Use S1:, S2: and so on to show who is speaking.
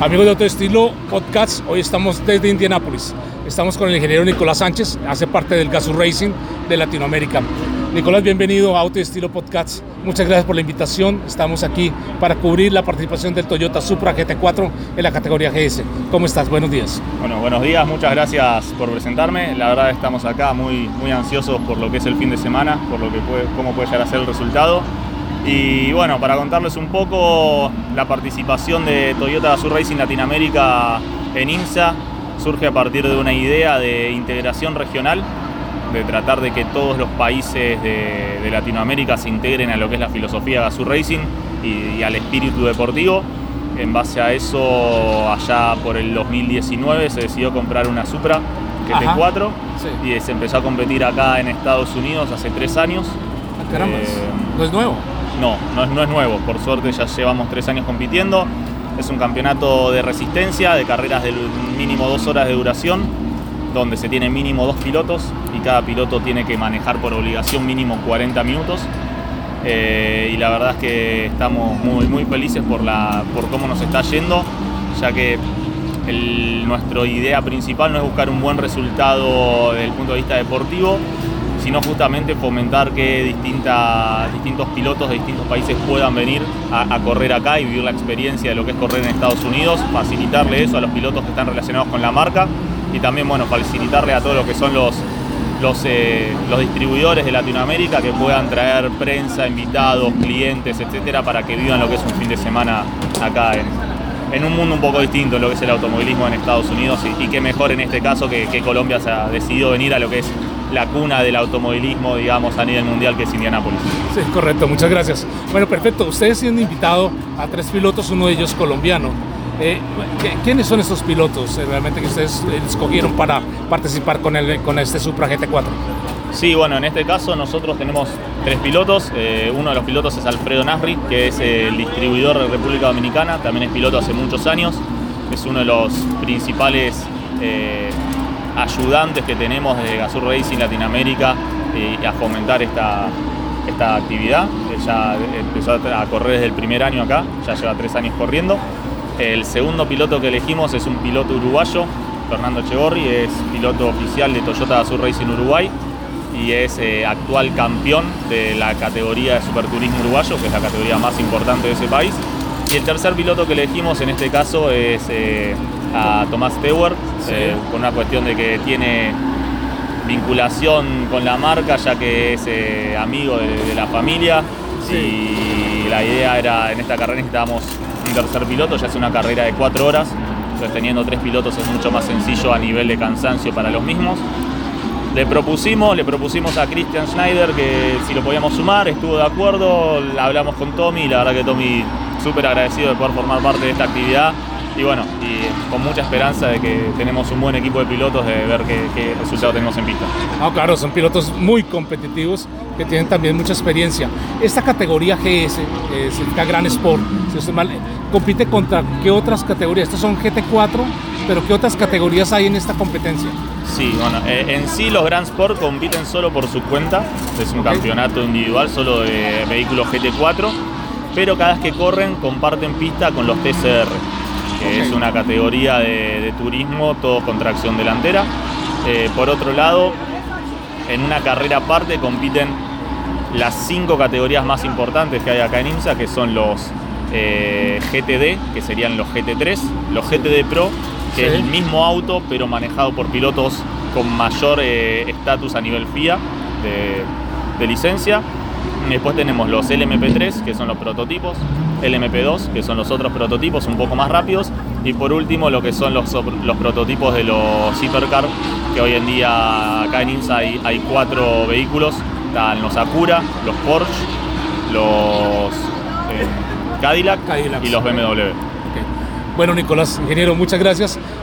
S1: Amigos de Autoestilo Podcast, hoy estamos desde Indianápolis. Estamos con el ingeniero Nicolás Sánchez, hace parte del Gazoo Racing de Latinoamérica. Nicolás, bienvenido a Autoestilo Podcast. Muchas gracias por la invitación. Estamos aquí para cubrir la participación del Toyota Supra GT4 en la categoría GS. ¿Cómo estás? Buenos días.
S2: Bueno, buenos días, muchas gracias por presentarme. La verdad estamos acá muy, muy ansiosos por lo que es el fin de semana, por lo que puede, cómo puede llegar a ser el resultado. Y bueno, para contarles un poco, la participación de Toyota Gazoo Racing Latinoamérica en IMSA surge a partir de una idea de integración regional, de tratar de que todos los países de, Latinoamérica se integren a lo que es la filosofía Gazoo Racing y, al espíritu deportivo. En base a eso, allá por el 2019 se decidió comprar una Supra GT4 y se empezó a competir acá en Estados Unidos hace tres años.
S1: Ah, caramba, eh, no es nuevo.
S2: No, no es, nuevo. Por suerte ya llevamos tres años compitiendo. Es un campeonato de resistencia, de carreras de mínimo dos horas de duración, donde se tiene mínimo dos pilotos y cada piloto tiene que manejar por obligación mínimo 40 minutos. Eh, y la verdad es que estamos muy, muy felices por, la, por cómo nos está yendo, ya que nuestra idea principal no es buscar un buen resultado desde el punto de vista deportivo, sino justamente fomentar que distintos pilotos de distintos países puedan venir a, correr acá y vivir la experiencia de lo que es correr en Estados Unidos, facilitarle eso a los pilotos que están relacionados con la marca y también bueno, facilitarle a todo lo que son los, eh, los distribuidores de Latinoamérica que puedan traer prensa, invitados, clientes, etcétera, para que vivan lo que es un fin de semana acá en, un mundo un poco distinto, lo que es el automovilismo en Estados Unidos y, que mejor en este caso que Colombia se ha decidido venir a lo que es la cuna del automovilismo, digamos, a nivel mundial, que es Indianápolis.
S1: Sí, correcto, muchas gracias. Bueno, perfecto. Ustedes han invitado a tres pilotos, uno de ellos colombiano. Eh, ¿Quiénes son esos pilotos eh, realmente que ustedes eh, escogieron para participar con, el, con este Supra GT4?
S2: Sí, bueno, en este caso nosotros tenemos tres pilotos. uno de los pilotos es Alfredo Nasri, que es el distribuidor de República Dominicana, también es piloto hace muchos años. Es uno de los principales ayudantes que tenemos desde Gazoo Racing Latinoamérica y a fomentar esta, esta actividad. Ella empezó a correr desde el primer año acá, ya lleva tres años corriendo. El segundo piloto que elegimos es un piloto uruguayo, Fernando Chegorri, es piloto oficial de Toyota Gazoo Racing Uruguay y es eh, actual campeón de la categoría de Superturismo Uruguayo, que es la categoría más importante de ese país. Y el tercer piloto que elegimos en este caso es eh, a Tomás Stewart, eh, con una cuestión de que tiene vinculación con la marca, ya que es eh, amigo de, la familia. Y la idea era, en esta carrera necesitábamos un tercer piloto, ya es una carrera de cuatro horas, entonces teniendo tres pilotos es mucho más sencillo a nivel de cansancio para los mismos. Le propusimos, le propusimos a Christian Schneider que si lo podíamos sumar, estuvo de acuerdo, hablamos con Tommy y la verdad que Tommy súper agradecido de poder formar parte de esta actividad y bueno, y con mucha esperanza de que tenemos un buen equipo de pilotos de ver qué, resultado tenemos en pista.
S1: Ah, claro, son pilotos muy competitivos que tienen también mucha experiencia. Esta categoría GS, que significa Gran Sport, si estoy mal, compite contra qué otras categorías? Estos son GT4, pero ¿qué otras categorías hay en esta competencia?
S2: Sí, bueno, eh, en sí los Grand Sport compiten solo por su cuenta, es un campeonato individual solo de vehículos GT4, pero cada vez que corren comparten pista con los TCR que es una categoría de, turismo, todo con tracción delantera. Eh, por otro lado, en una carrera aparte compiten las cinco categorías más importantes que hay acá en IMSA, que son los eh, GTD, que serían los GT3, los GTD Pro, que es el mismo auto, pero manejado por pilotos con mayor eh, estatus a nivel FIA de licencia. Después tenemos los LMP3, que son los prototipos, LMP2, que son los otros prototipos un poco más rápidos, y por último lo que son los, los prototipos de los Hypercar, que hoy en día acá en INSA hay, cuatro vehículos, están los Acura, los Porsche, los eh, Cadillac, y los BMW.
S1: Bueno, Nicolás, ingeniero, muchas gracias.